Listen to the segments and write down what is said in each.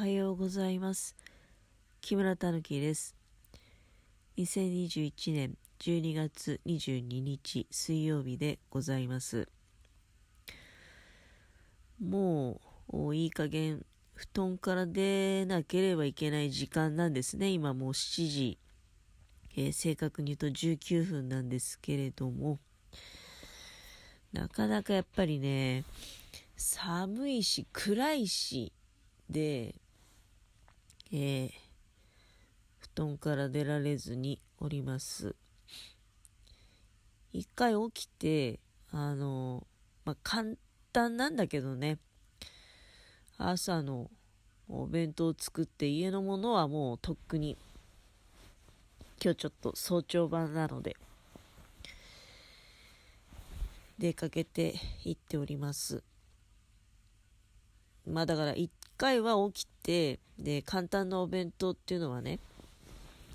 はようございます。木村たぬきです。2021年12月22日水曜日でございます。もういい加減布団から出なければいけない時間なんですね。今もう7時、えー、正確に言うと19分なんですけれども。なかなかやっぱりね寒いし暗いしで、えー、布団から出られずにおります。一回起きて、あの、まあ、簡単なんだけどね、朝のお弁当を作って家のものはもうとっくに今日ちょっと早朝版なので出かけて行っておりますまあだから1回は起きて、で、簡単なお弁当っていうのはね、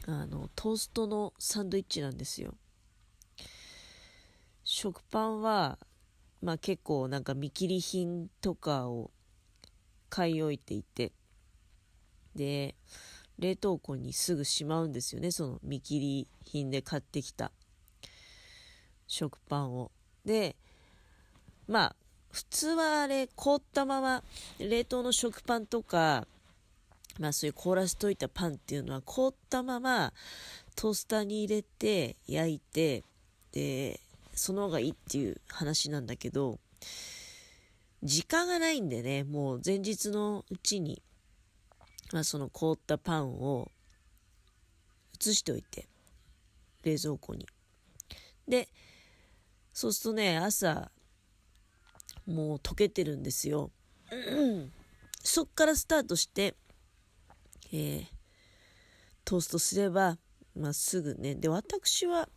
あの、トーストのサンドイッチなんですよ。食パンは、まあ結構なんか見切り品とかを買い置いていて、で、冷凍庫にすぐしまうんですよね、その見切り品で買ってきた食パンを。で、まあ、普通はあれ凍ったまま冷凍の食パンとかまあそういう凍らせといたパンっていうのは凍ったままトースターに入れて焼いてでその方がいいっていう話なんだけど時間がないんでねもう前日のうちに、まあ、その凍ったパンを移しておいて冷蔵庫に。でそうするとね朝もう溶けてるんですよ。そっからスタートして、えー、トーストすれば、まあ、すぐね。で、私は、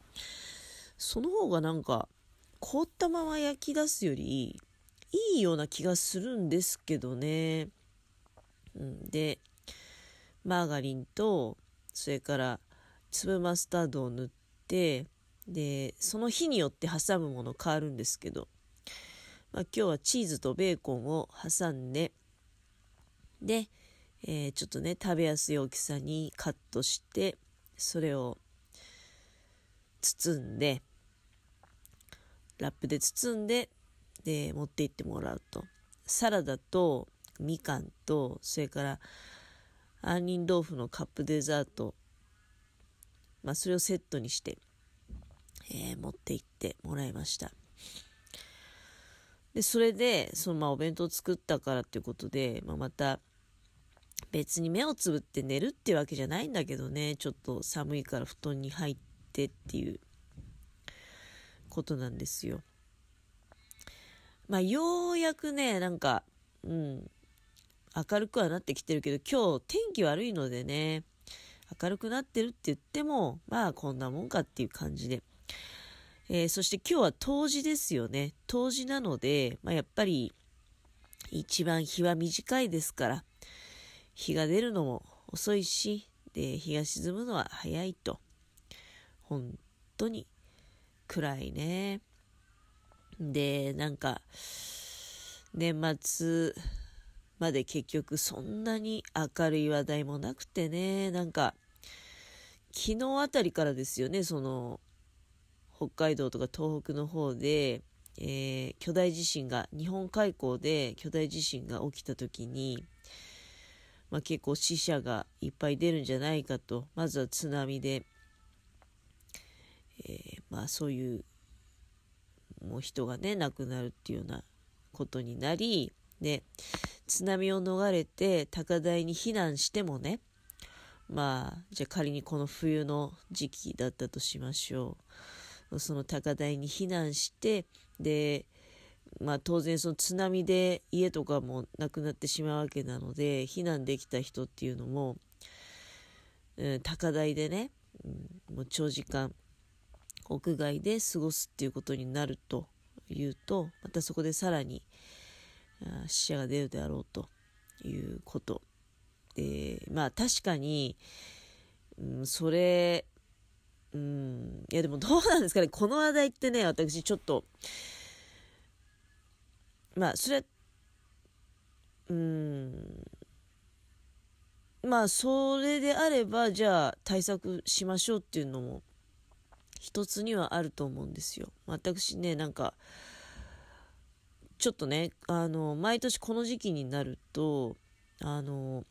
その方がなんか、凍ったまま焼き出すより、いいような気がするんですけどね。うん、で、マーガリンと、それから粒マスタードを塗って、で、その日によって挟むもの変わるんですけど、まあ、今日はチーズとベーコンを挟んで、で、えー、ちょっとね、食べやすい大きさにカットして、それを包んで、ラップで包んで、で、持って行ってもらうと。サラダとみかんと、それから杏仁豆腐のカップデザート、まあ、それをセットにして、えー、持って行ってもらいました。で、それで、そのまあお弁当作ったからっていうことで、まあ、また別に目をつぶって寝るっていうわけじゃないんだけどね、ちょっと寒いから布団に入ってっていうことなんですよ。まあようやくね、なんか、うん、明るくはなってきてるけど、今日天気悪いのでね、明るくなってるって言っても、まあこんなもんかっていう感じで。えー、そして今日は冬至ですよね。冬至なので、まあ、やっぱり一番日は短いですから、日が出るのも遅いし、で、日が沈むのは早いと。本当に暗いね。で、なんか、年末まで結局そんなに明るい話題もなくてね、なんか、昨日あたりからですよね、その、北海道とか東北の方で、えー、巨大地震が日本海溝で巨大地震が起きた時に、まあ、結構死者がいっぱい出るんじゃないかと。まずは津波で、えー、まあそういうもう人がね亡くなるっていうようなことになりで津波を逃れて高台に避難してもねまあじゃあ仮にこの冬の時期だったとしましょう。その高台に避難してで、まあ、当然その津波で家とかもなくなってしまうわけなので避難できた人っていうのも、うん、高台でね、うん、もう長時間屋外で過ごすっていうことになるというとまたそこでさらに死者が出るであろうということ。でまあ確かに、うん、それうん。いや、でもどうなんですかね。この話題ってね、私ちょっと、まあ、それ、うん。まあそれであればじゃあ対策しましょうっていうのも一つにはあると思うんですよ。私ねなんかちょっとねあの毎年この時期になるとあの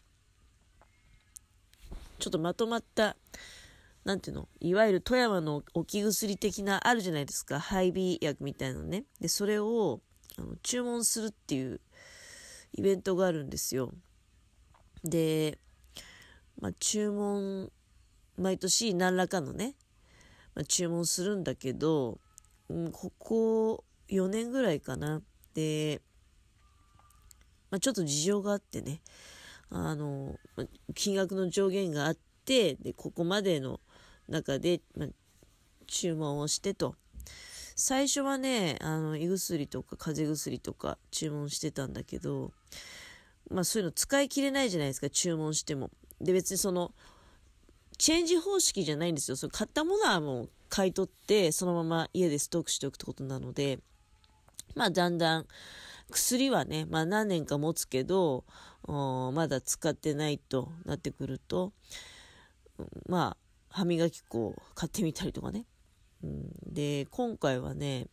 ちょっとまとまったなんていうの？いわゆる富山の置き薬的なあるじゃないですか。配備薬みたいなのね。でそれをあの注文するっていうイベントがあるんですよ。で、まあ、注文毎年何らかのね、まあ、注文するんだけど、うん、ここ4年ぐらいかな。で、まあ、ちょっと事情があってね。あの金額の上限があってでここまでの中で、まあ、注文をしてと。最初はね、あの、胃薬とか風邪薬とか注文してたんだけど、まあそういうの使い切れないじゃないですか、注文しても。で、別にその、チェンジ方式じゃないんですよ。その買ったものはもう買い取って、そのまま家でストックしておくってことなので、まあだんだん、薬はね、まあ何年か持つけど、まだ使ってないとなってくると、まあ、歯磨き粉を買ってみたりとかね。うん、で、今回はね、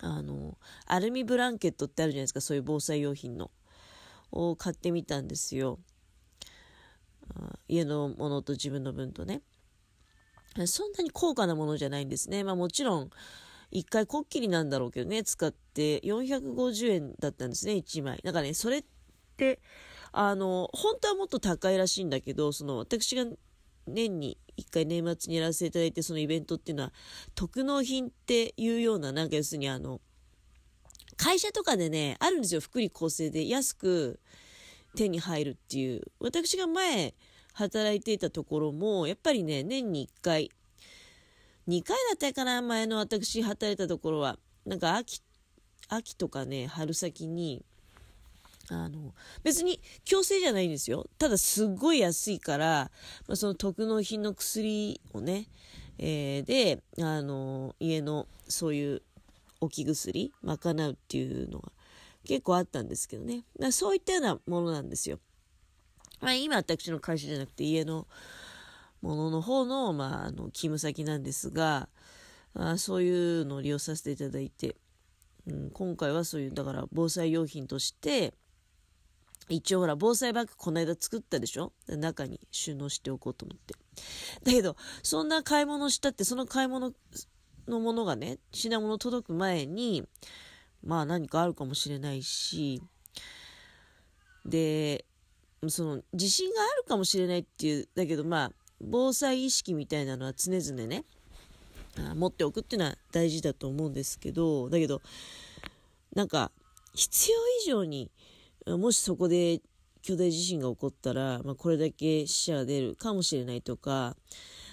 あの、アルミブランケットってあるじゃないですか、そういう防災用品の。を買ってみたんですよ。家のものと自分の分とね。そんなに高価なものじゃないんですね。まあもちろん、一回こっきりなんだろうけどね、使って450円だったんですね、1枚。なんかね、それって、あの、本当はもっと高いらしいんだけど、その私が年に1回年末にやらせていただいて、そのイベントっていうのは、特納品っていうような、なんか要するにあの、会社とかでね、あるんですよ、福利厚生で安く手に入るっていう。私が前働いていたところも、やっぱりね、年に1回、2回だったかな、前の私働いたところは、なんか秋、秋とかね、春先に、あの、別に強制じゃないんですよ。ただすっごい安いから、まあ、その特納品の薬をね、えー、で、あの、家のそういう置き薬、賄うっていうのが結構あったんですけどね。だそういったようなものなんですよ。まあ今私の会社じゃなくて家のものの方の、まあ、あの、勤務先なんですが、あそういうのを利用させていただいて、うん、今回はそういう、だから防災用品として、一応ほら、防災バッグこの間作ったでしょ？中に収納しておこうと思って。だけど、そんな買い物したって、その買い物のものがね、品物届く前に、まあ何かあるかもしれないし、で、その、地震があるかもしれないっていう、だけどまあ、防災意識みたいなのは常々ね、持っておくっていうのは大事だと思うんですけど、だけど、なんか、必要以上に、もしそこで巨大地震が起こったら、まあ、これだけ死者が出るかもしれないとか、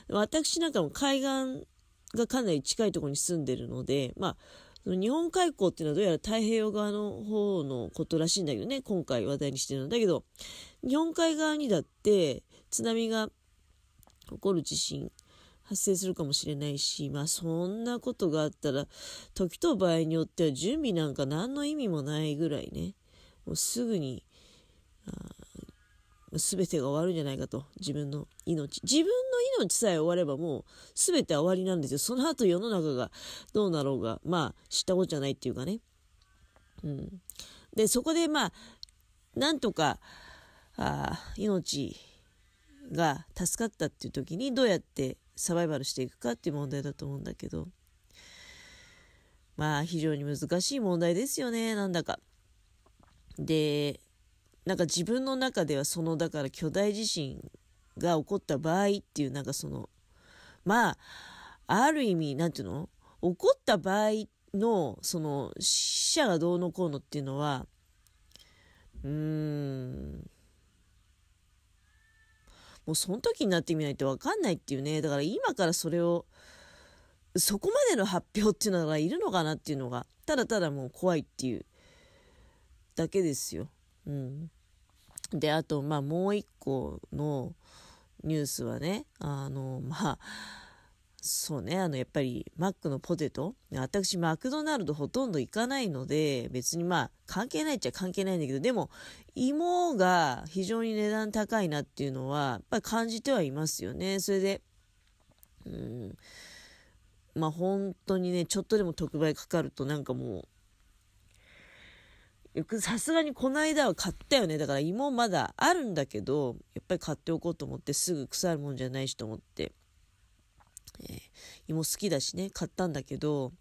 私なんかも海岸がかなり近いところに住んでるので、まあ、日本海溝っていうのはどうやら太平洋側の方のことらしいんだけどね、今回話題にしてるの。だけど、日本海側にだって津波が起こる地震発生するかもしれないし、まあそんなことがあったら、時と場合によっては準備なんか何の意味もないぐらいね、もうすぐに、全てが終わるんじゃないかと。自分の命。自分の命さえ終わればもう全ては終わりなんですよ。その後世の中がどうなろうが、まあ知ったことじゃないっていうかね。うん。で、そこでまあ、なんとか、あ命が助かったっていう時にどうやってサバイバルしていくかっていう問題だと思うんだけど。まあ非常に難しい問題ですよね、なんだか。で、なんか自分の中ではそのだから巨大地震が起こった場合っていうなんかそのまあある意味なんていうの？起こった場合のその死者がどうのこうのっていうのはうーん。もうその時になってみないと分かんないっていうね。だから今からそれをそこまでの発表っていうのがいるのかなっていうのがただただもう怖いっていう。だけですよ。うん、であとまあもう一個のニュースはねあのまあそうね、あの、やっぱり、マックのポテト。私、マクドナルドほとんど行かないので、別にまあ、関係ないっちゃ関係ないんだけど、でも、芋が非常に値段高いなっていうのは、やっぱり感じてはいますよね。それで、うん、まあ本当にね、ちょっとでも特売かかるとなんかもう、さすがにこの間は買ったよね。だから芋まだあるんだけど、やっぱり買っておこうと思ってすぐ腐るもんじゃないしと思って、えー、芋好きだしね、買ったんだけど、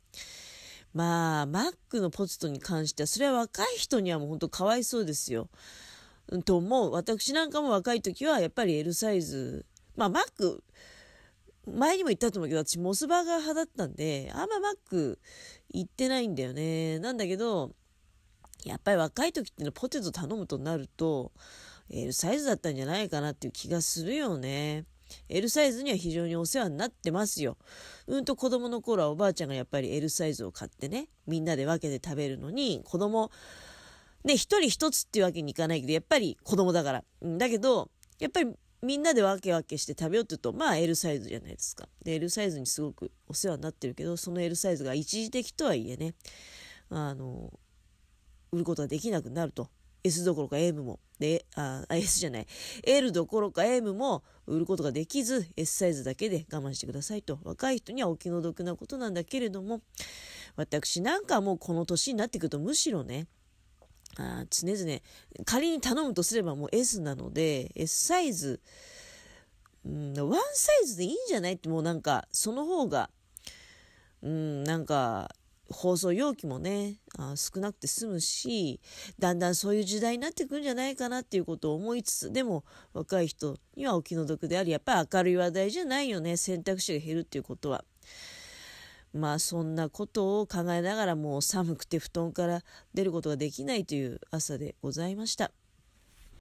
まあ、マックのポテトに関しては、それは若い人にはもう本当かわいそうですよ。と思う。私なんかも若い時はやっぱり L サイズ。まあ、マック、前にも言ったと思うけど、私モスバーガー派だったんで、あんまマック行ってないんだよね。なんだけど、やっぱり若い時ってのポテト頼むとなると、L サイズだったんじゃないかなっていう気がするよね。L サイズには非常にお世話になってますよ。うんと子供の頃はおばあちゃんがやっぱり L サイズを買ってね、みんなで分けて食べるのに、子供、ね、一人一つっていうわけにいかないけど、やっぱり子供だから。ん、だけど、やっぱりみんなで分け分けして食べようって言うと、まあ L サイズじゃないですか。で、L サイズにすごくお世話になってるけど、その L サイズが一時的とはいえね、あの、売ることができなくなると。S どころか M も。で、あ、S じゃない。L どころか M も売ることができず、S サイズだけで我慢してくださいと。若い人にはお気の毒なことなんだけれども、私なんかもうこの年になってくるとむしろね、あ常々、仮に頼むとすればもう S なので、S サイズ、うん、ワンサイズでいいんじゃないってもうなんか、その方が、うん、なんか、放送容器もねあ少なくて済むしだんだんそういう時代になってくんじゃないかなっていうことを思いつつでも若い人にはお気の毒でありやっぱり明るい話題じゃないよね選択肢が減るっていうことは。まあそんなことを考えながらもう寒くて布団から出ることができないという朝でございました。